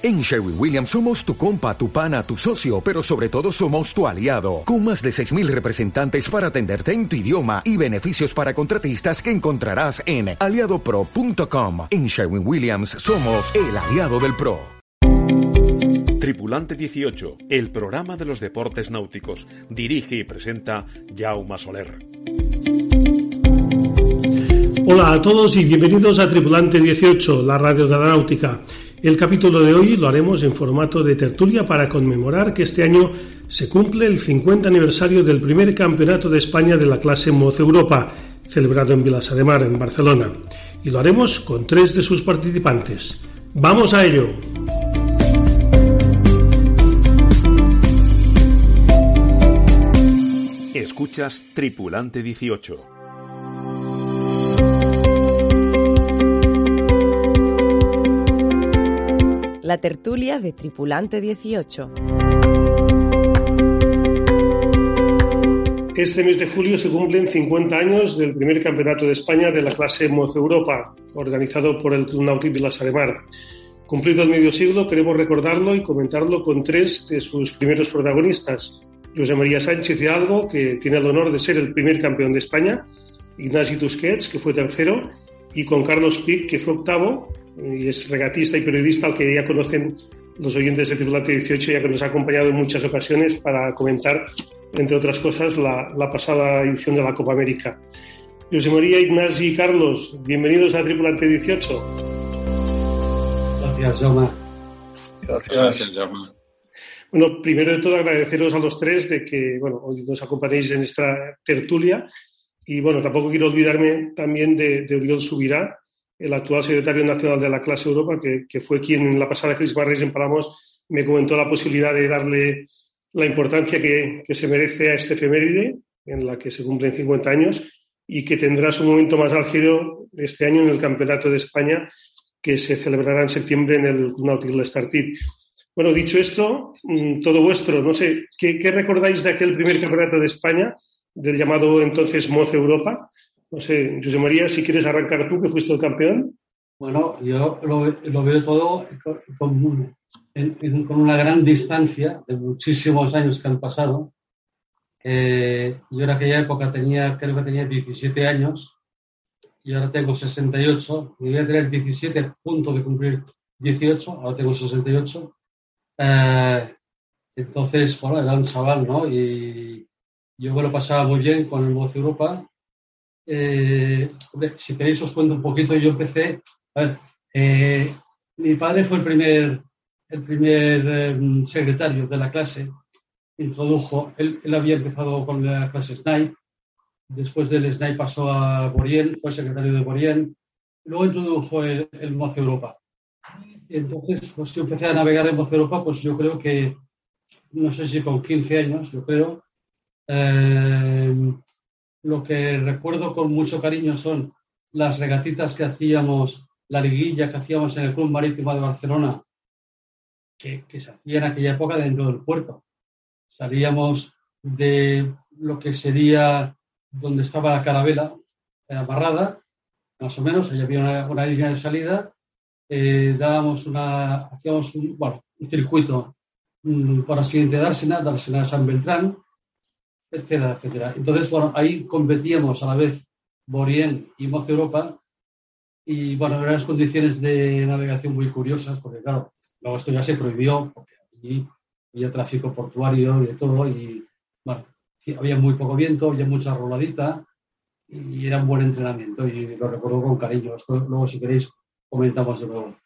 En Sherwin Williams somos tu compa, tu pana, tu socio, pero sobre todo somos tu aliado, con más de 6.000 representantes para atenderte en tu idioma y beneficios para contratistas que encontrarás en aliadopro.com. En Sherwin Williams somos el aliado del PRO. Tripulante 18, el programa de los deportes náuticos. Dirige y presenta Jaume Soler. Hola a todos y bienvenidos a Tripulante 18, la radio de la náutica. El capítulo de hoy lo haremos en formato de tertulia para conmemorar que este año se cumple el 50 aniversario del primer campeonato de España de la clase Moz Europa, celebrado en Vilassar de Mar, en Barcelona. Y lo haremos con tres de sus participantes. ¡Vamos a ello! Escuchas Tripulante 18. La tertulia de Tripulante 18. Este mes de julio se cumplen 50 años del primer campeonato de España de la clase Moz Europa, organizado por el Club Náutico Vilas Mar. Cumplido el medio siglo, queremos recordarlo y comentarlo con tres de sus primeros protagonistas. José María Sánchez Hidalgo, que tiene el honor de ser el primer campeón de España, Ignasi Tusquets, que fue tercero, y con Carlos Pic, que fue octavo, y es regatista y periodista al que ya conocen los oyentes de Tripulante 18, ya que nos ha acompañado en muchas ocasiones para comentar, entre otras cosas, la, pasada edición de la Copa América. José María, Ignasi y Carlos, bienvenidos a Tripulante 18. Gracias, Jaume. Gracias, Jaume. Bueno, primero de todo agradeceros a los tres de que bueno, hoy nos acompañéis en esta tertulia y bueno, tampoco quiero olvidarme también de, de Oriol Subirá, el actual secretario nacional de la clase Europa, que, fue quien en la pasada crisis Barreis en Palamos me comentó la posibilidad de darle la importancia que, se merece a este efeméride, en la que se cumplen 50 años, y que tendrá su momento más álgido este año en el Campeonato de España, que se celebrará en septiembre en el Nautilus Startit. Bueno, dicho esto, mm, todo vuestro, no sé, ¿qué, ¿qué, recordáis de aquel primer campeonato de España, del llamado entonces Moz Europa? No sé, José María, si quieres arrancar tú, que fuiste el campeón. Bueno, yo lo, veo todo con, una gran distancia de muchísimos años que han pasado. Eh, yo en aquella época tenía, creo que tenía 17 años y ahora tengo 68. Y voy a tener 17 a punto de cumplir 18, ahora tengo 68. Eh, entonces, bueno, era un chaval, ¿no? Y yo me lo pasaba muy bien con el Voz Europa eh, si queréis os cuento un poquito, yo empecé, a ver, eh, mi padre fue el primer, el primer em, secretario de la clase, introdujo, él, había empezado con la clase SNAI, después del SNAI pasó a Borien, fue secretario de Borien, luego introdujo el, el Moz Europa. Entonces, pues yo empecé a navegar en Moz Europa, pues yo creo que, no sé si con 15 años, yo creo, eh, lo que recuerdo con mucho cariño son las regatitas que hacíamos, la liguilla que hacíamos en el Club Marítimo de Barcelona, que, se hacía en aquella época dentro del puerto. Salíamos de lo que sería donde estaba la carabela amarrada, más o menos, ahí había una, línea de salida, eh, hacíamos un, circuito mm, por así de Dársena, Dársena San Beltrán, etcétera, etcétera. Entonces, bueno, ahí competíamos a la vez Borien y Moz Europa y, bueno, eran unas condiciones de navegación muy curiosas porque, claro, luego esto ya se prohibió porque allí había tráfico portuario y de todo y, bueno, había muy poco viento, había mucha roladita y era un buen entrenamiento y lo recuerdo con cariño. Esto luego, si queréis, comentamos de nuevo.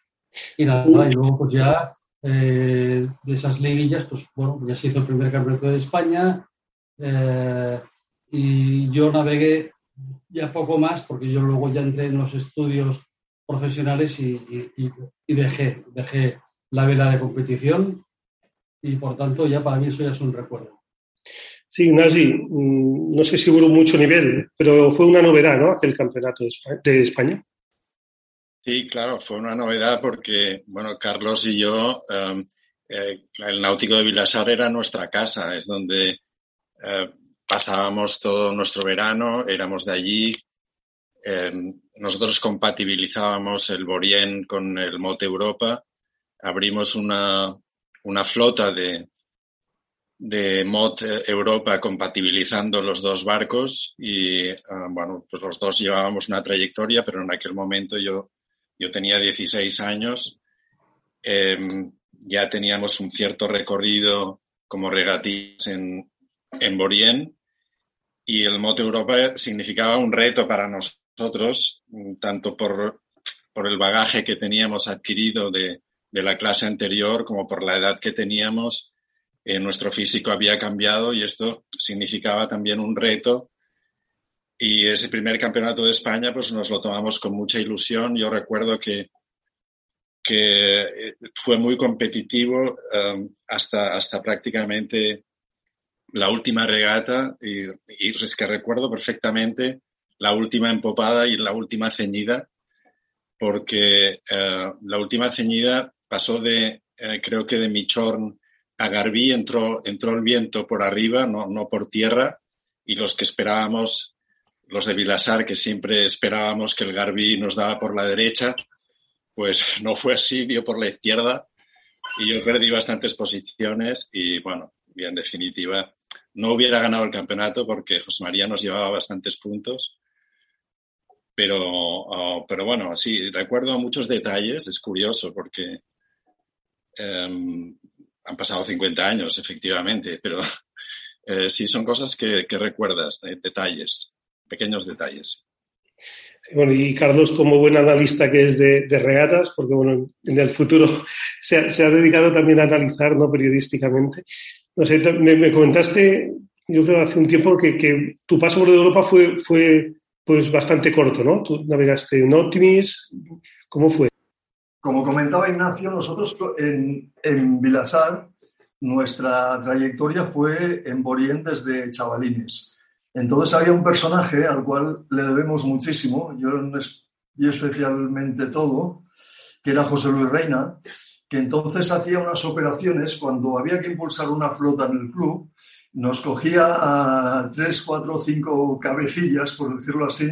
Y nada, y luego pues ya eh, de esas liguillas, pues bueno, ya se hizo el primer campeonato de España, eh, y yo navegué ya poco más porque yo luego ya entré en los estudios profesionales y, dejé, dejé la vela de competición y por tanto ya para mí eso ya es un recuerdo. Sí, Nasi, mm, no sé si hubo mucho nivel, pero fue una novedad, ¿no? Aquel campeonato de España. Sí, claro, fue una novedad porque, bueno, Carlos y yo, em, eh, el Náutico de Vilasar era nuestra casa, es donde eh, pasábamos todo nuestro verano, éramos de allí. Eh, nosotros compatibilizábamos el Borien con el Mote Europa. abrimos una, una flota de, de MOD Europa compatibilizando los dos barcos y, ah, bueno, pues los dos llevábamos una trayectoria, pero en aquel momento yo, yo tenía 16 años, em, ya teníamos un cierto recorrido como regatistas en, en Borien y el MOT Europa significaba un reto para nosotros, tanto por, por el bagaje que teníamos adquirido de, de la clase anterior como por la edad que teníamos. Eh, nuestro físico había cambiado y esto significaba también un reto. Y ese primer campeonato de España, pues nos lo tomamos con mucha ilusión. Yo recuerdo que, que eh, fue muy competitivo um, hasta, hasta prácticamente la última regata y, es que recuerdo perfectamente la última empopada y la última ceñida, porque uh, la última ceñida pasó de, uh, creo que de Michorn a Garbí, entró, entró el viento por arriba, no, no por tierra, y los que esperábamos, los de Vilasar, que siempre esperábamos que el Garbí nos daba por la derecha, pues no fue así, dio por la izquierda y yo perdí bastantes posiciones y bueno, y en definitiva no hubiera ganado el campeonato porque José María nos llevaba bastantes puntos. Pero, oh, pero bueno, sí, recuerdo muchos detalles, es curioso porque em, han pasado 50 años, efectivamente, pero eh, sí son cosas que, recuerdas, detalles, pequeños detalles. Bueno, y Carlos, como buen analista que es de, regatas, porque bueno, en el futuro se ha, dedicado también a analizar, ¿no? Periodísticamente. No sé, me, comentaste, yo creo hace un tiempo, que, tu paso por Europa fue, fue pues bastante corto, ¿no? Tú navegaste en Optimis, ¿cómo fue? Como comentaba Ignacio, nosotros en, en Vilasar, nuestra trayectoria fue en Borien desde chavalines entonces había un personaje al cual le debemos muchísimo, yo y especialmente todo, que era José Luis Reina, que entonces hacía unas operaciones cuando había que impulsar una flota en el club, nos cogía a tres, cuatro, cinco cabecillas, por decirlo así,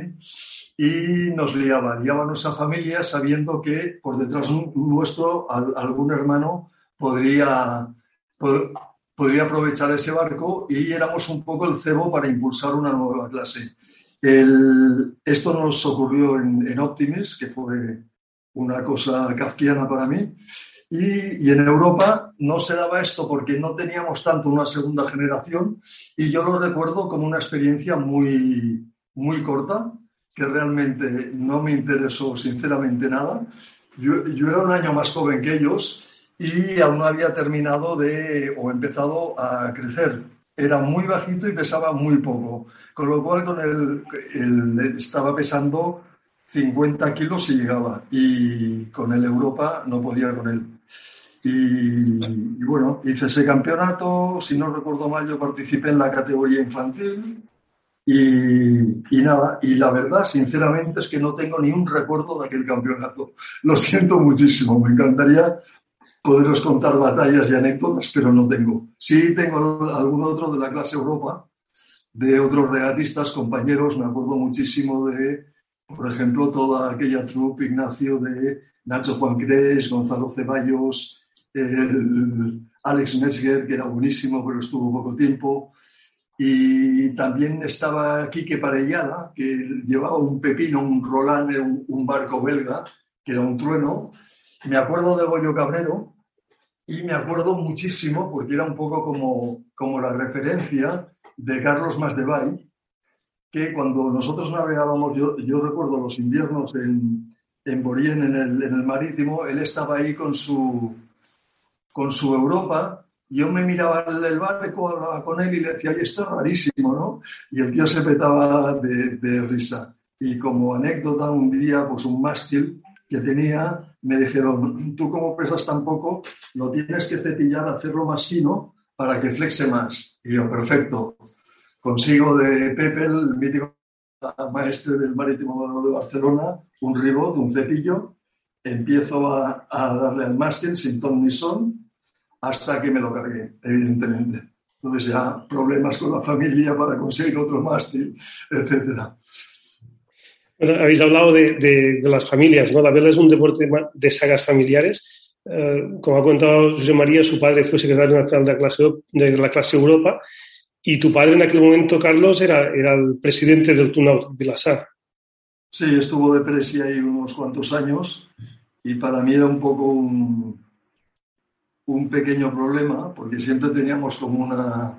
y nos liaba, liaba a nuestra familia sabiendo que por detrás nuestro algún hermano podría, podría aprovechar ese barco y éramos un poco el cebo para impulsar una nueva clase. esto nos ocurrió en, en, Optimis, que fue una cosa kafkiana para mí. Y, en Europa no se daba esto porque no teníamos tanto una segunda generación y yo lo recuerdo como una experiencia muy, muy corta, que realmente no me interesó sinceramente nada. Yo, yo era un año más joven que ellos y aún no había terminado de o empezado a crecer. Era muy bajito y pesaba muy poco, con lo cual con el, estaba pesando 50 kilos y llegaba y con el Europa no podía con él. Y, bueno, hice ese campeonato, si no recuerdo mal, yo participé en la categoría infantil y, y, nada, y la verdad, sinceramente, es que no tengo ni un recuerdo de aquel campeonato. Lo siento muchísimo, me encantaría poderos contar batallas y anécdotas, pero no tengo. Sí tengo algún otro de la clase Europa, de otros regatistas, compañeros, me acuerdo muchísimo de, por ejemplo, toda aquella trupe, Ignacio, de Nacho Juan Cres, Gonzalo Ceballos, Alex Metzger, que era buenísimo, pero estuvo poco tiempo. Y también estaba Quique Parellada, que llevaba un pepino, un Roland, un, un barco belga, que era un trueno, me acuerdo de Goyo Cabrero y me acuerdo muchísimo, porque era un poco como, como la referencia de Carlos Masdebay, que cuando nosotros navegábamos, yo recuerdo los inviernos en, en Borien, en el, en el marítimo, él estaba ahí con su, con su Europa yo me miraba el barco, hablaba con él y le decía, esto es rarísimo, ¿no? Y el tío se petaba de, de, risa. Y como anécdota, un día, pues un mástil que tenía, me dijeron, tú como pesas tan poco, lo tienes que cepillar, hacerlo más fino para que flexe más. Y yo, perfecto. Consigo de Pepe, el mítico maestro del Marítimo de Barcelona, un ribot, un cepillo, empiezo a, darle al mástil sin ton ni son, hasta que me lo cargué, evidentemente. Entonces ya problemas con la familia para conseguir otro mástil, etcétera habéis hablado de, las familias, ¿no? La vela es un deporte de sagas familiares. eh, como ha contado José María, su padre fue secretario nacional de la clase, de la clase Europa y tu padre en aquel momento, Carlos, era, era el presidente del Tunaut Vilasar. Sí, estuvo de presi ahí unos cuantos años y para mí era un poco un, un pequeño problema porque siempre teníamos como una,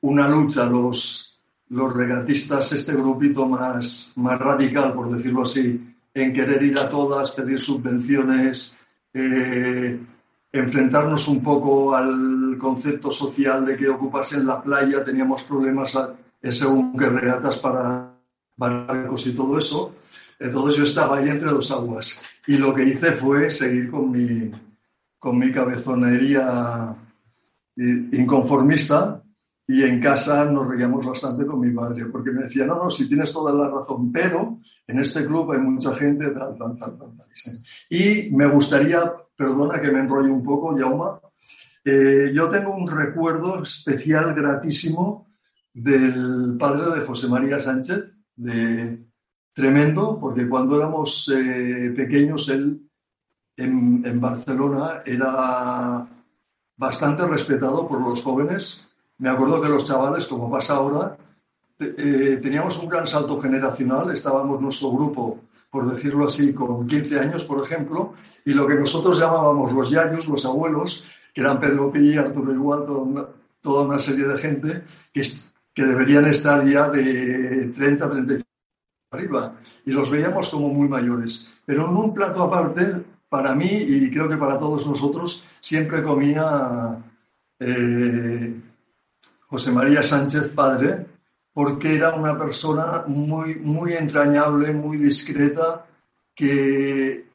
una lucha los, los regatistas, este grupito más, más radical, por decirlo así, en querer ir a todas, pedir subvenciones, eh, enfrentarnos un poco al concepto social de que ocuparse en la playa teníamos problemas según que regatas para barcos y todo eso. Entonces yo estaba ahí entre dos aguas y lo que hice fue seguir con mi, con mi cabezonería inconformista y en casa nos reíamos bastante con mi padre, porque me decía, no, no, si tienes toda la razón, pero en este club hay mucha gente, tal, tal, tal, tal. Y me gustaría, perdona que me enrollo un poco, Yauma, eh, yo tengo un recuerdo especial, gratísimo, del padre de José María Sánchez, de tremendo, porque cuando éramos eh, pequeños, él en, en Barcelona era bastante respetado por los jóvenes. Me acuerdo que los chavales, como pasa ahora, eh, teníamos un gran salto generacional, estábamos nuestro grupo, por decirlo así, con 15 años, por ejemplo, y lo que nosotros llamábamos los yayos, los abuelos, que eran Pedro Pi, Arturo Igual, toda una, serie de gente que, que deberían estar ya de 30, 35 arriba, y los veíamos como muy mayores. Pero en un plato aparte, para mí, y creo que para todos nosotros, siempre comía... Eh, José María Sánchez Padre, porque era una persona muy, muy entrañable, muy discreta, que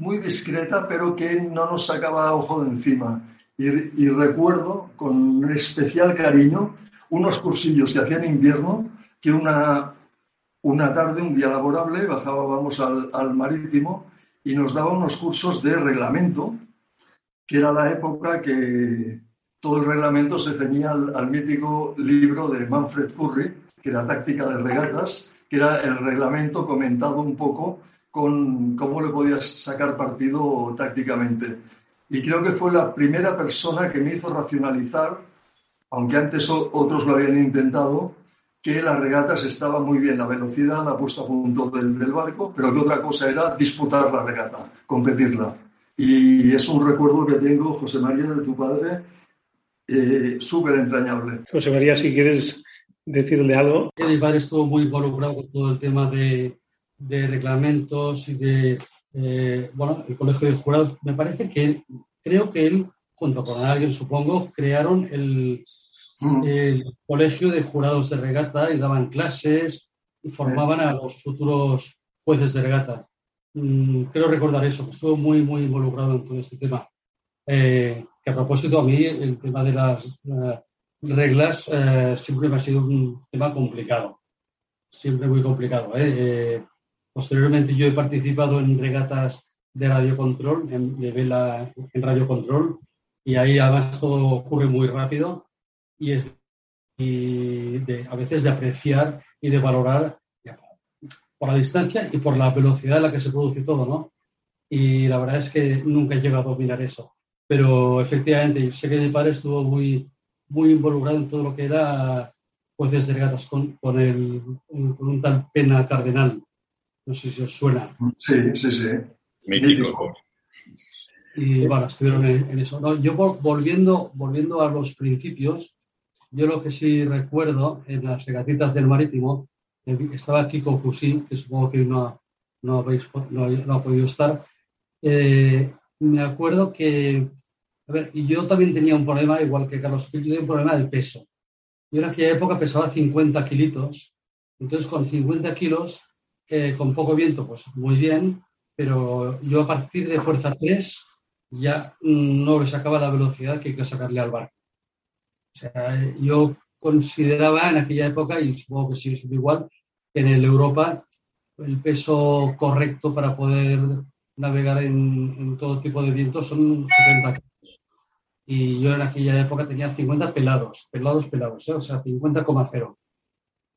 muy discreta, pero que no nos sacaba ojo de encima. Y, recuerdo con especial cariño unos cursillos que hacían invierno, que una, una tarde, un día laborable, bajábamos al, al marítimo y nos daba unos cursos de reglamento, que era la época que, todo el reglamento se ceñía al, mítico libro de Manfred Curry, que era Táctica de Regatas, que era el reglamento comentado un poco con cómo le podías sacar partido tácticamente. Y creo que fue la primera persona que me hizo racionalizar, aunque antes otros lo habían intentado, que las regatas estaban muy bien, la velocidad, la puesta a punto del, del barco, pero que otra cosa era disputar la regata, competirla. Y es un recuerdo que tengo, José María, de tu padre, eh, súper entrañable. José María, si quieres decirle algo. Mi padre estuvo muy involucrado con todo el tema de, de reglamentos y de, eh, bueno, el colegio de jurados. Me parece que creo que él, junto con alguien, supongo, crearon el, mm. el colegio de jurados de regata y daban clases y formaban a los futuros jueces de regata. Mm, creo recordar eso, que estuvo muy, muy involucrado en todo este tema. Eh, que a propósito, a mí el tema de las eh, reglas eh, siempre me ha sido un tema complicado, siempre muy complicado. Posteriormente yo he participado en regatas de radiocontrol, en, de vela en radiocontrol, y ahí además todo ocurre muy rápido y es de, a veces de apreciar y de valorar por la distancia y por la velocidad en la que se produce todo, ¿no? Y la verdad es que nunca he llegado a dominar eso pero efectivamente yo sé que mi padre estuvo muy, muy involucrado en todo lo que era jueces de regatas con, con, el, con un tal Pena Cardenal. No sé si os suena. Sí, sí, sí. Mítico. Y bueno, estuvieron en, eso. No, yo volviendo, volviendo a los principios, yo lo que sí recuerdo en las regatitas del marítimo, estaba Kiko Fusí, que supongo que no, no, habéis, no, ha podido estar. Eh, me acuerdo que a ver, y yo también tenía un problema, igual que Carlos Pil, tenía un problema de peso. Yo en aquella época pesaba 50 kilitos, entonces con 50 kilos, con poco viento, pues muy bien, pero yo a partir de fuerza 3 ya no le sacaba la velocidad que hay que sacarle al barco. O sea, yo consideraba en aquella época, y supongo que sigue siendo igual, que en el Europa el peso correcto para poder navegar en, en todo tipo de vientos son 70 kilos y yo en aquella época tenía 50 pelados, pelados, pelados, ¿eh? o sea, 50,0.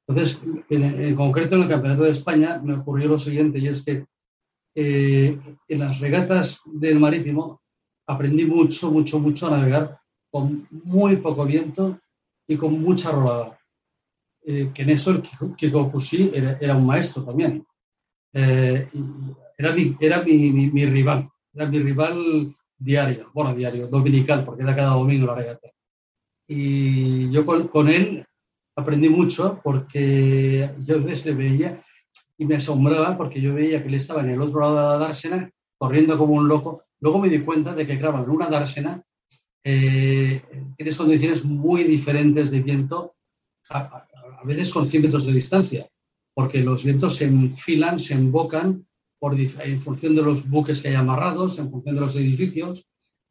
Entonces, en, concreto en el Campeonato de España me ocurrió lo siguiente, y es que eh, en las regatas del marítimo aprendí mucho, mucho, mucho a navegar con muy poco viento y con mucha rolada. Eh, que en eso el Kiko Kushi era, un maestro también. Eh, era mi, era mi, rival, era mi rival diario, bueno, diario, dominical, porque era cada domingo la regata. Y yo con, él aprendí mucho porque yo desde veía y me asombraba porque yo veía que él estaba en el otro lado de la dársena corriendo como un loco. Luego me di cuenta de que, claro, en una dársena eh, tienes condiciones muy diferentes de viento, a, veces con 100 metros de distancia, porque los vientos se enfilan, se embocan por, en función de los buques que hay amarrados, en función de los edificios,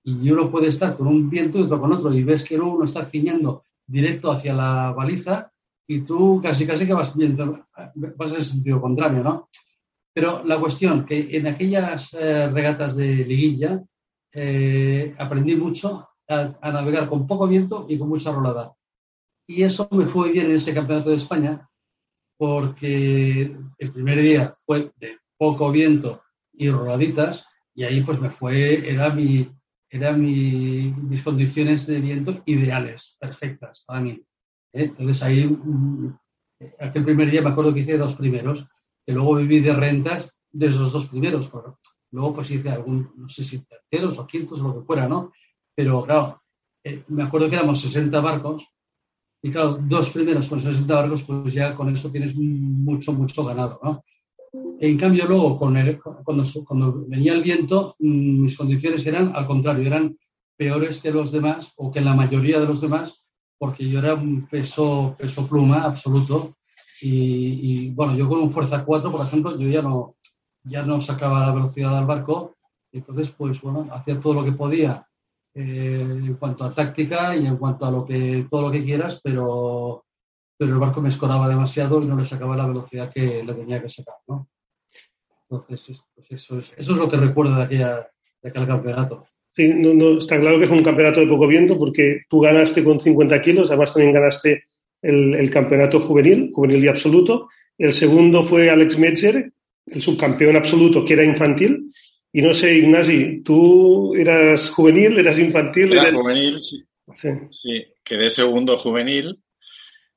y uno puede estar con un viento y otro con otro, y ves que uno está ciñendo directo hacia la baliza y tú casi casi que vas, viendo, vas en sentido contrario, ¿no? Pero la cuestión, que en aquellas eh, regatas de liguilla eh, aprendí mucho a, navegar con poco viento y con mucha rolada. Y eso me fue bien en ese campeonato de España porque el primer día fue de poco viento y roladitas y ahí pues me fue, era mi, era mi, mis condiciones de viento ideales, perfectas para mí. ¿eh? Entonces ahí, mm, aquel primer día me acuerdo que hice dos primeros, que luego viví de rentas de esos dos primeros. Luego pues hice algún, no sé si terceros o quintos o lo que fuera, ¿no? Pero claro, eh, me acuerdo que éramos 60 barcos y claro, dos primeros con 60 barcos, pues ya con eso tienes mucho, mucho ganado, ¿no? En cambio, luego, cuando, venía el viento, mm, mis condiciones eran, al contrario, eran peores que los demás o que la mayoría de los demás, porque yo era un peso, pluma absoluto. Y, bueno, yo con un Fuerza 4, por ejemplo, yo ya no, ya no sacaba la velocidad del barco. Entonces, pues bueno, hacía todo lo que podía eh, en cuanto a táctica y en cuanto a lo que, todo lo que quieras, pero, pero el barco me escoraba demasiado y no le sacaba la velocidad que le tenía que sacar, ¿no? Entonces, pues eso, es, eso es lo que recuerdo de, aquella, de aquel campeonato. Sí, no, no, está claro que fue un campeonato de poco viento porque tú ganaste con 50 kilos, además también ganaste el, el campeonato juvenil, juvenil y absoluto. El segundo fue Alex Metzer, el subcampeón absoluto, que era infantil, y no sé, Ignasi, ¿tú eras juvenil, eras infantil? Era juvenil, sí. sí. quedé segundo juvenil.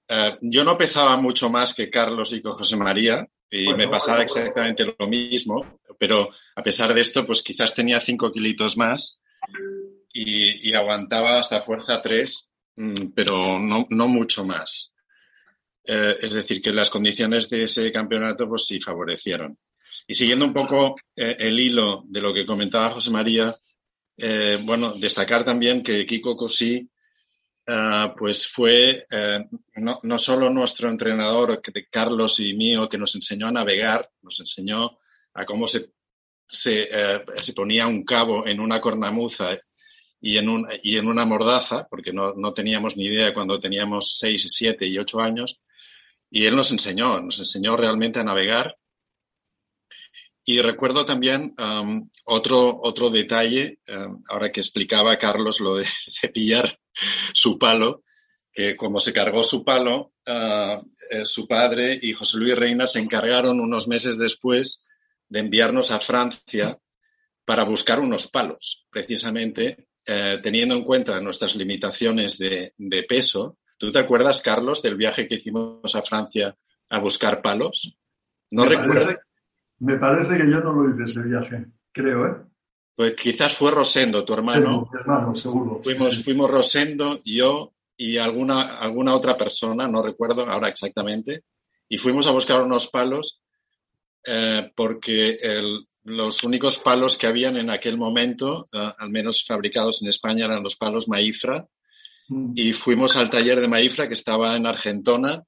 Eh, yo no pesaba mucho más que Carlos y con José María y me pasaba exactamente lo mismo, pero a pesar de esto, pues quizás tenía cinco kilitos más y, aguantaba hasta fuerza tres, mm, pero no, no mucho más. Eh, es decir, que las condiciones de ese campeonato pues sí favorecieron. Y siguiendo un poco eh, el hilo de lo que comentaba José María, eh, bueno, destacar también que Kiko Cosí eh, pues fue no, no, solo nuestro entrenador, Carlos y mío, que nos enseñó a navegar, nos enseñó a cómo se, se, se ponía un cabo en una cornamuza y en, un, y en una mordaza, porque no, no teníamos ni idea cuando teníamos seis, siete y ocho años, y él nos enseñó, nos enseñó realmente a navegar y recuerdo también um, otro, otro detalle, um, ahora que explicaba Carlos lo de cepillar su palo, que como se cargó su palo, uh, eh, su padre y José Luis Reina se encargaron unos meses después de enviarnos a Francia para buscar unos palos, precisamente eh, teniendo en cuenta nuestras limitaciones de, de, peso. ¿Tú te acuerdas, Carlos, del viaje que hicimos a Francia a buscar palos? No recuerdo. Me parece que yo no lo hice ese viaje, creo, ¿eh? Pues quizás fue Rosendo, tu hermano. Hermano, seguro. Fuimos, fuimos Rosendo, yo y alguna, alguna otra persona, no recuerdo ahora exactamente, y fuimos a buscar unos palos eh, porque los únicos palos que habían en aquel momento, eh, al menos fabricados en España, eran los palos Maifra, mm. y fuimos al taller de Maifra que estaba en Argentona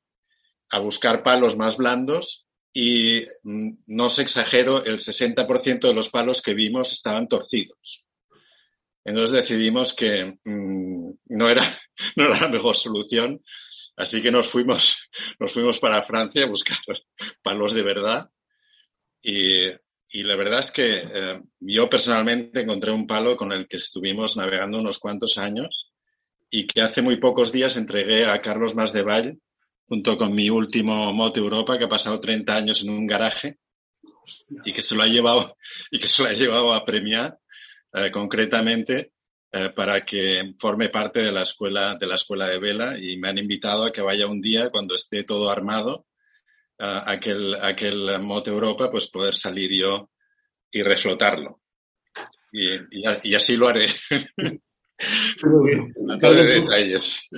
a buscar palos más blandos y mm, no os exagero, el 60% de los palos que vimos estaban torcidos. Entonces decidimos que mm, no, era, no era la mejor solución, así que nos fuimos, nos fuimos para Francia a buscar palos de verdad. Y, y la verdad es que eh, yo personalmente encontré un palo con el que estuvimos navegando unos cuantos años y que hace muy pocos días entregué a Carlos Masdeval junto con mi último Moto Europa, que ha pasado 30 años en un garaje. y que se lo ha llevado, y que se lo ha llevado a premiar eh, concretamente eh, para que forme parte de la escuela de la escuela de vela y me han invitado a que vaya un día cuando esté todo armado a aquel, aquel Mote Europa, pues poder salir yo y reflotarlo. Y, y, así lo haré. Carlos,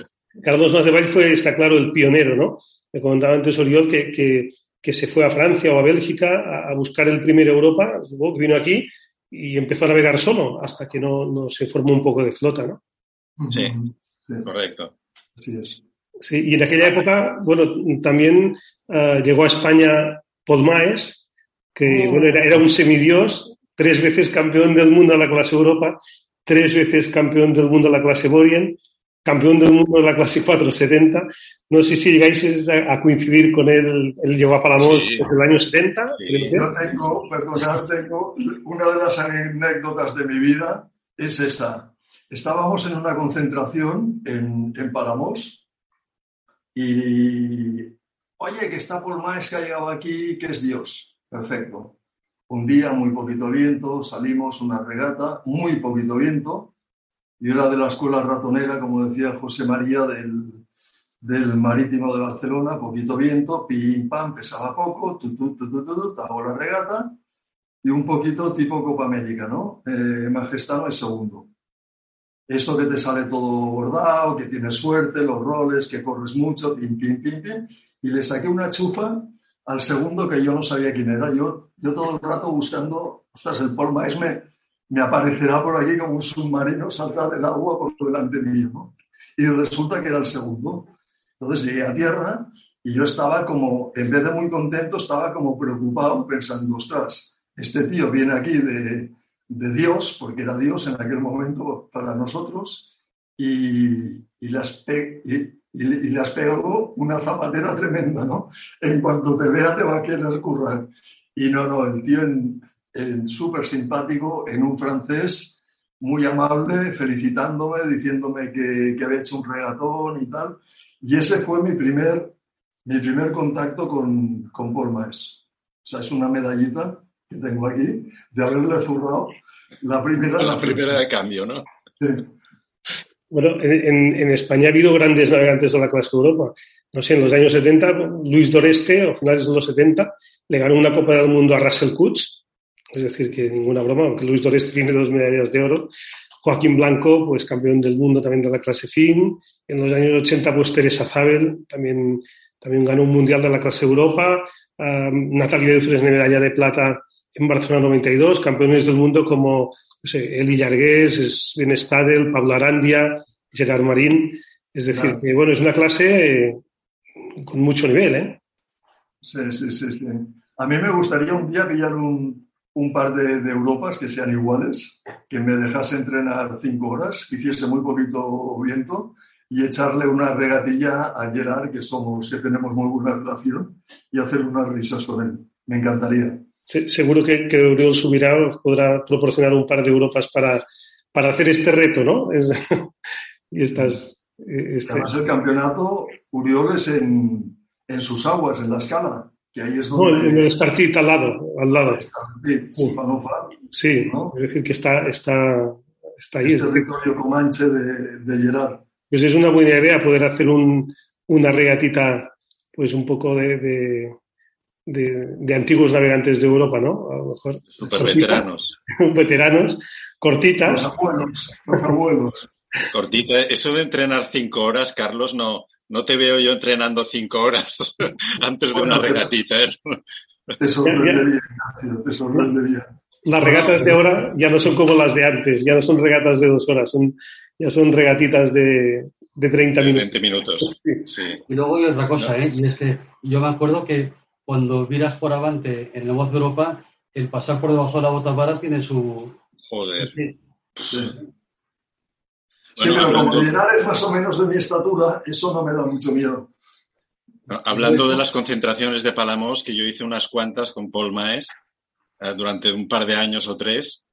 Carlos fue, está claro, el pionero, ¿no? Me comentaba antes Oriol que, que, que, se fue a Francia o a Bélgica a, a buscar el primer Europa, vino aquí y empezó a navegar solo hasta que no, no se formó un poco de flota, ¿no? Sí, correcto. Así es. Sí, y en aquella época, bueno, también uh, llegó a España Paul Maes, que oh. bueno, era, era, un semidios, tres veces campeón del mundo en la clase Europa, tres veces campeón del mundo en la clase Borien, campeón del mundo en la clase 470. No sé si llegáis a, coincidir con él, él llegó a Palamón sí. desde el año 70. Sí. Yo tengo, perdonad, tengo una de las anécdotas de mi vida es esa. Estábamos en una concentración en, en Palamos y, oye, que está por más que ha llegado aquí, que es Dios. Perfecto. Un día, muy poquito viento, salimos una regata, muy poquito viento, yo era de la escuela ratonera, como decía José María, del, del Marítimo de Barcelona, poquito viento, pim, pam, pesaba poco, tu, tu, tu, tu, tu, la regata y un poquito tipo Copa América, ¿no? Eh, Majestad el segundo. Eso que te sale todo bordado, que tienes suerte, los roles, que corres mucho, pim, pim, pim, pim, y le saqué una chufa al segundo que yo no sabía quién era. Yo, yo todo el rato buscando, ostras, el Paul Maes me, me aparecerá por aquí como un submarino, saldrá del agua por delante mío. ¿no? Y resulta que era el segundo. Entonces llegué a tierra y yo estaba como, en vez de muy contento, estaba como preocupado pensando, ostras, este tío viene aquí de, de Dios, porque era Dios en aquel momento para nosotros, y, y, le has y, y, le has pegado una zapatera tremenda, ¿no? En cuanto te vea te va a querer currar. Y no, no, el tío en, súper simpático, en un francés muy amable, felicitándome, diciéndome que, que, había hecho un regatón y tal. Y ese fue mi primer, mi primer contacto con, con Paul Maes. O sea, es una medallita que tengo aquí de haberle zurrado la primera. La primera de cambio, ¿no? Sí. Bueno, en, en, España ha habido grandes navegantes de la clase Europa. No sé, en los años 70, Luis Doreste, a finales de los 70, le ganó una Copa del Mundo a Russell Kutz, es decir, que ninguna broma, aunque Luis Doreste tiene dos medallas de oro. Joaquín Blanco, pues campeón del mundo también de la clase FIN. En los años 80, pues Teresa Zabel, también, también ganó un mundial de la clase Europa. Um, Natalia Dufresne, medalla de plata en Barcelona 92. Campeones del mundo como no sé, Eli Llargués, Sven Stadel, Pablo Arandia, Gerard Marín. Es decir, claro. que bueno, es una clase eh, con mucho nivel, ¿eh? Sí, sí, sí, sí. A mí me gustaría un día pillar un, un par de, de, Europas que sean iguales, que me dejase entrenar cinco horas, que hiciese muy poquito viento y echarle una regatilla a Gerard, que somos, que tenemos muy buena relación, y hacer unas risas con él. Me encantaría. Sí, seguro que, que Uriol Subirá podrá proporcionar un par de Europas para, para hacer este reto, ¿no? Es, y estas... Este... Además, el campeonato, Uriol es en, en sus aguas, en la escala que ahí es donde... No, en el Espartit al lado. Al lado. Sí. sí, ¿no? es decir, que está, está, está ahí. Es territorio comanche de, de Gerard. Pues es una buena idea poder hacer un, una regatita, pues un poco de, de, de, de, antiguos navegantes de Europa, ¿no? A lo mejor. Super veteranos. veteranos, cortitas. Los abuelos, los abuelos. Cortita. Eso de entrenar cinco horas, Carlos, no, no te veo yo entrenando cinco horas antes de una regatita. ¿eh? Te sorprendería, te sorprendería. Las regatas de ahora ya no son como las de antes, ya no son regatas de dos horas, son, ya son regatitas de, de 30 minutos. 20 minutos. Sí. Sí. Y luego hay otra cosa, ¿eh? y es que yo me acuerdo que cuando viras por avante en la voz de Europa, el pasar por debajo de la bota para tiene su. Joder. Sí. Sí. Sí, bueno, pero hablando... como Gerard es más o menos de mi estatura, eso no me da mucho miedo. Hablando de las concentraciones de Palamos, que yo hice unas cuantas con Paul Maes eh, durante un par de años o tres,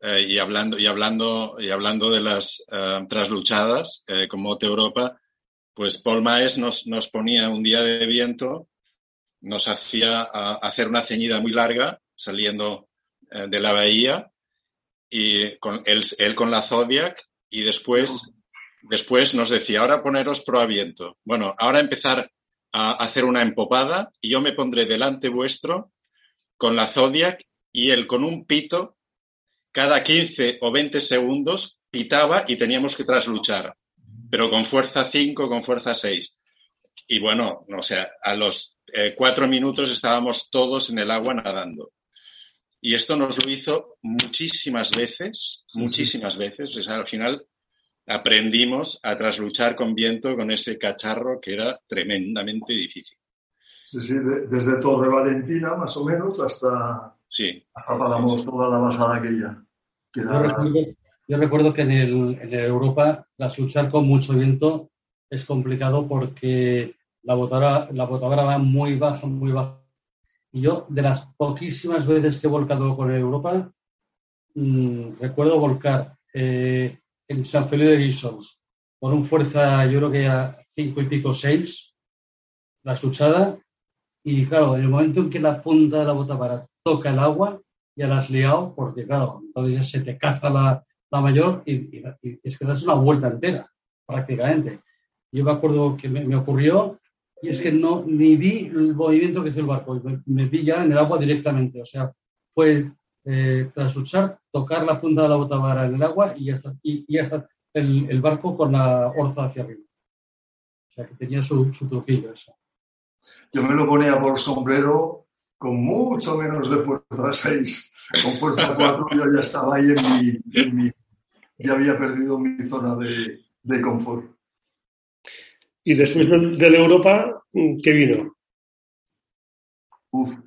eh, y, hablando, y, hablando, y hablando de las eh, trasluchadas eh, con Mote Europa, pues Paul Maes nos, nos ponía un día de viento, nos hacía hacer una ceñida muy larga saliendo eh, de la bahía y con él, él con la Zodiac y después, después nos decía, ahora poneros pro viento. Bueno, ahora empezar a hacer una empopada y yo me pondré delante vuestro con la Zodiac y él con un pito cada 15 o 20 segundos pitaba y teníamos que trasluchar, pero con fuerza 5, con fuerza 6. Y bueno, no sé, a los eh, cuatro minutos estábamos todos en el agua nadando. Y esto nos lo hizo muchísimas veces, muchísimas veces. O sea, al final aprendimos a trasluchar con viento con ese cacharro que era tremendamente difícil. Sí, sí, desde Torre Valentina más o menos hasta, sí. toda la bajada aquella. Yo, recuerdo, que en, el, en Europa trasluchar con mucho viento es complicado porque la botadora, la botadora va muy baja, muy baja. Y yo, de las poquísimas veces que he volcado con Europa, mmm, recuerdo volcar eh, en San Felipe de Guisons con un fuerza, yo creo que a cinco y pico, seis, la escuchada. Y claro, en el momento en que la punta de la botavara toca el agua, ya la has liado, porque claro, entonces ya se te caza la, la mayor y, es que das una vuelta entera, prácticamente. Yo me acuerdo que me, ocurrió y es que no ni vi el movimiento que hizo el barco, me, vi ya en el agua directamente. O sea, fue eh, tras luchar, tocar la punta de la botavara en el agua y ya está, y, el, barco con la orza hacia arriba. O sea, que tenía su, su truquillo eso. Yo me lo ponía por sombrero con mucho menos de fuerza 6. Con fuerza 4 yo ya estaba ahí en mi, ya había perdido mi zona de, de confort. ¿Y después de la Europa, qué vino?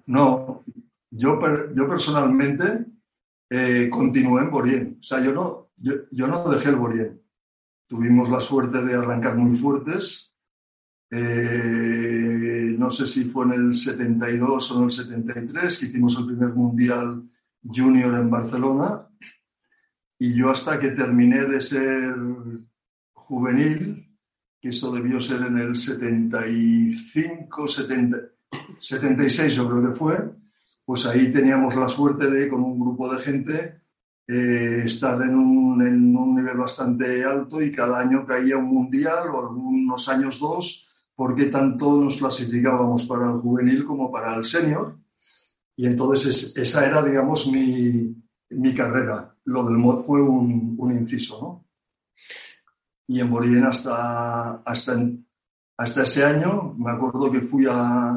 No, yo, yo personalmente eh, continué en Borien. O sea, yo no, yo, no dejé el Borien. Tuvimos la suerte de arrancar muy fuertes. Eh, no sé si fue en el 72 o en el 73 que hicimos el primer mundial junior en Barcelona. Y yo hasta que terminé de ser juvenil, que eso debió ser en el 75, 70, 76 yo creo que fue, pues ahí teníamos la suerte de, con un grupo de gente, eh, estar en un, en un, nivel bastante alto y cada año caía un mundial o algunos años dos, porque tanto nos clasificábamos para el juvenil como para el senior. Y entonces esa era, digamos, mi, mi, carrera. Lo del mod fue un, un inciso, ¿no? Y en Borien hasta, hasta, hasta ese año, me acuerdo que fui a,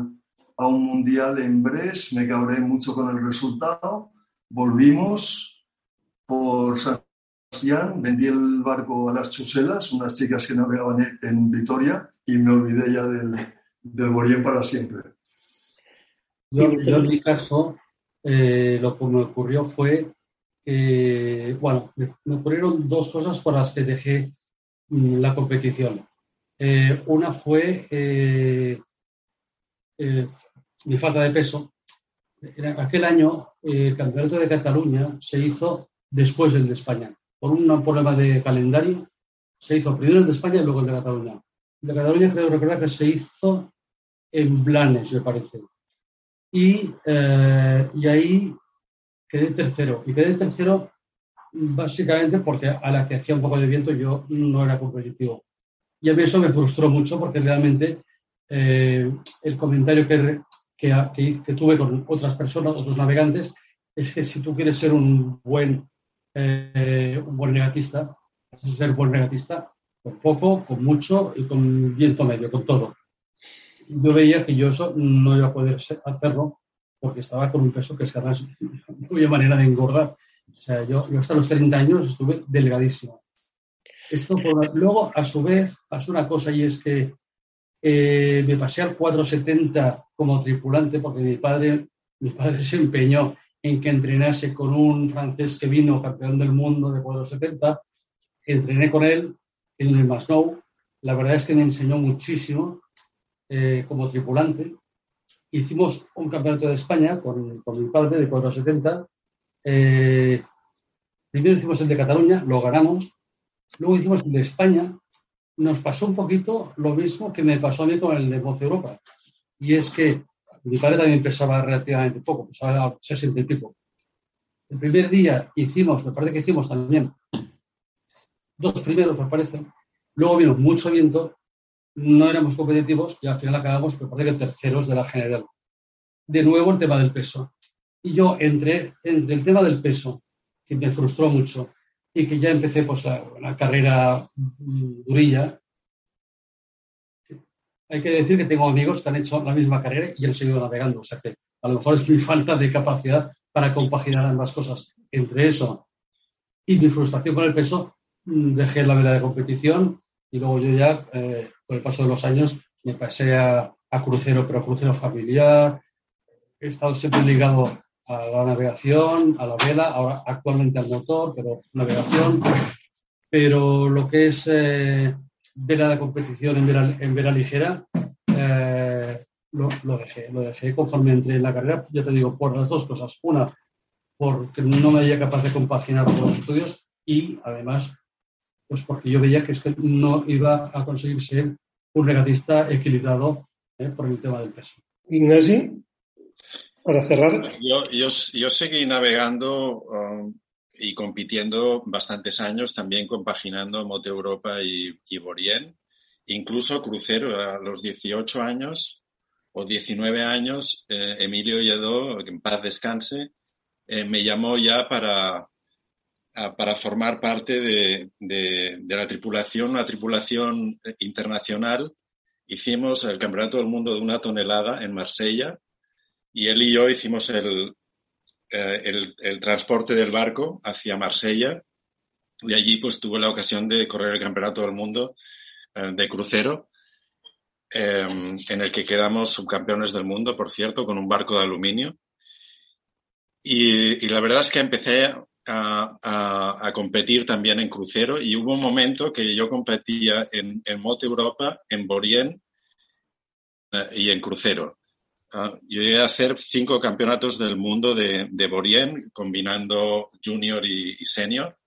a un mundial en Bres, me cabré mucho con el resultado, volvimos por San Sebastián, vendí el barco a las Chuselas, unas chicas que navegaban en Vitoria, y me olvidé ya del, del para siempre. Yo, en mi caso, eh, lo que me ocurrió fue, bueno, me, ocurrieron dos cosas por las que dejé la competición. Eh, una fue eh, eh, mi falta de peso. En aquel año el campeonato de Cataluña se hizo después del de España. Por un problema de calendario, se hizo primero el de España y luego el de Cataluña. El de Cataluña creo recordar que se hizo en Blanes, me parece. Y, y ahí quedé tercero. Y quedé tercero básicamente porque a la que hacía un poco de viento yo no era competitivo. Y a mí eso me frustró mucho porque realmente eh, el comentario que, tuve con otras personas, otros navegantes, es que si tú quieres ser un buen, eh, buen negatista, ser buen negatista con poco, con mucho y con viento medio, con todo. Yo veía que yo eso no iba a poder hacerlo porque estaba con un peso que es que manera de engordar. Sea, yo, yo hasta los 30 años estuve delgadísimo. Esto luego, a su vez, pasó una cosa y es que eh, me pasé al 470 como tripulante porque mi padre, mi padre se empeñó en que entrenase con un francés que vino campeón del mundo de 470. Entrené con él en el Masnou. La verdad es que me enseñó muchísimo eh, como tripulante. Hicimos un campeonato de España con, mi padre de 470. Eh, primero hicimos el de Cataluña, lo ganamos. Luego hicimos el de España, nos pasó un poquito lo mismo que me pasó a mí con el de Voz Europa. Y es que mi padre también pesaba relativamente poco, pesaba 60 y pico. El primer día hicimos, me parece que hicimos también dos primeros, me parece. Luego vino mucho viento, no éramos competitivos y al final acabamos, me parece que terceros de la general. De nuevo el tema del peso. Y yo entre, entre el tema del peso, que me frustró mucho, y que ya empecé pues la, carrera durilla, hay que decir que tengo amigos que han hecho la misma carrera y han seguido navegando. O sea que a lo mejor es mi falta de capacidad para compaginar ambas cosas. Entre eso y mi frustración con el peso, mm, dejé la vela de competición y luego yo ya, eh, con el paso de los años, me pasé a, crucero, pero crucero familiar. He estado siempre ligado a la navegación, a la vela, ahora actualmente al motor, pero navegación. Pero lo que es eh, vela de competición en vela, en vela ligera, eh, lo, lo, dejé. Lo dejé conforme entré en la carrera, ya te digo, por las dos cosas. Una, porque no me veía capaz de compaginar con los estudios y además, pues porque yo veía que, es que no iba a conseguir ser un regatista equilibrado eh, por el tema del peso. Ignasi, para cerrar. Yo, yo, yo seguí navegando um, y compitiendo bastantes años, también compaginando Mote Europa y, y Borien, incluso crucero a los 18 años o 19 años, eh, Emilio Lledó, que en paz descanse, eh, me llamó ya para, para formar parte de, de, de, la tripulación, una tripulación internacional. Hicimos el Campeonato del Mundo de una tonelada en Marsella y él y yo hicimos el, eh, el, el, transporte del barco hacia Marsella y allí pues tuve la ocasión de correr el Campeonato del Mundo eh, de crucero eh, en el que quedamos subcampeones del mundo, por cierto, con un barco de aluminio. Y, la verdad es que empecé a, a, a, competir también en crucero y hubo un momento que yo competía en, en Moto Europa, en Borien eh, y en crucero. Uh, yo llegué a hacer cinco campeonatos del mundo de, de Borien, combinando junior y, y senior.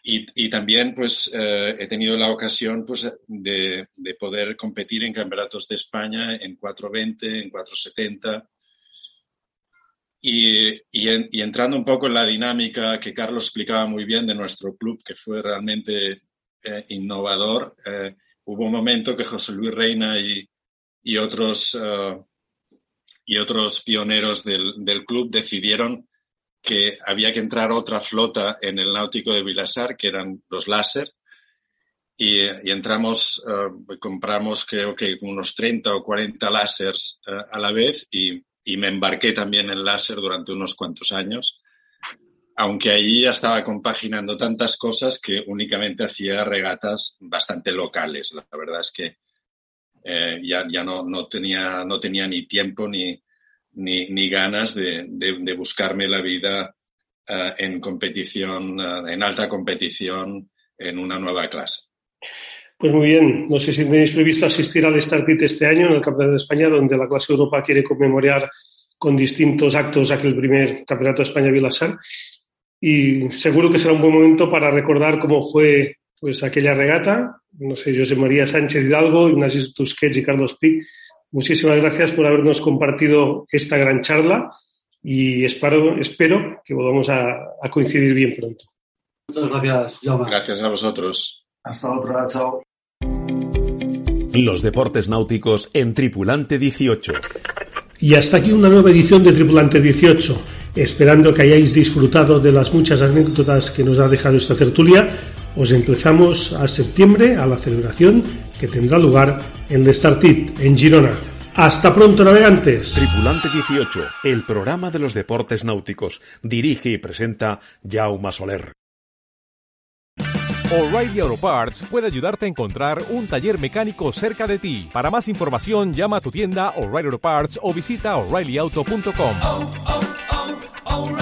Y, y, también pues eh, he tenido la ocasión pues de, de, poder competir en campeonatos de España en 420, en 470. Y, y, en, y, entrando un poco en la dinámica que Carlos explicaba muy bien de nuestro club, que fue realmente eh, innovador, eh, hubo un momento que José Luis Reina y, otros uh, y otros pioneros del, del, club decidieron que había que entrar otra flota en el náutico de Vilasar, que eran los láser, y, y entramos, uh, compramos creo que unos 30 o 40 láseres uh, a la vez y, y, me embarqué también en láser durante unos cuantos años, aunque allí ya estaba compaginando tantas cosas que únicamente hacía regatas bastante locales. La verdad es que eh, ya, ya no, no, tenía, no tenía ni tiempo ni, ni, ni ganas de, de, de, buscarme la vida uh, en competición, uh, en alta competición, en una nueva clase. Pues muy bien, no sé si tenéis previsto asistir al Startit este año en el Campeonato de España, donde la clase Europa quiere conmemorar con distintos actos aquel primer Campeonato de España Vilasar. Y seguro que será un buen momento para recordar cómo fue pues aquella regata, no sé, José María Sánchez Hidalgo, Ignacio Tusquets y Carlos Pic. Muchísimas gracias por habernos compartido esta gran charla y espero, espero que volvamos a, a coincidir bien pronto. Muchas gracias, Jaume. Gracias a vosotros. Hasta otra, chao. Los deportes náuticos en Tripulante 18. Y hasta aquí una nueva edición de Tripulante 18. Esperando que hayáis disfrutado de las muchas anécdotas que nos ha dejado esta tertulia, os empezamos a septiembre a la celebración que tendrá lugar en el Startit, en Girona. Hasta pronto, navegantes. Tripulante 18, el programa de los deportes náuticos. Dirige y presenta Jaume Soler. O'Reilly Auto Parts puede ayudarte a encontrar un taller mecánico cerca de ti. Para más información, llama a tu tienda O'Reilly Auto Parts o visita oreillyauto.com. Oh, oh, oh,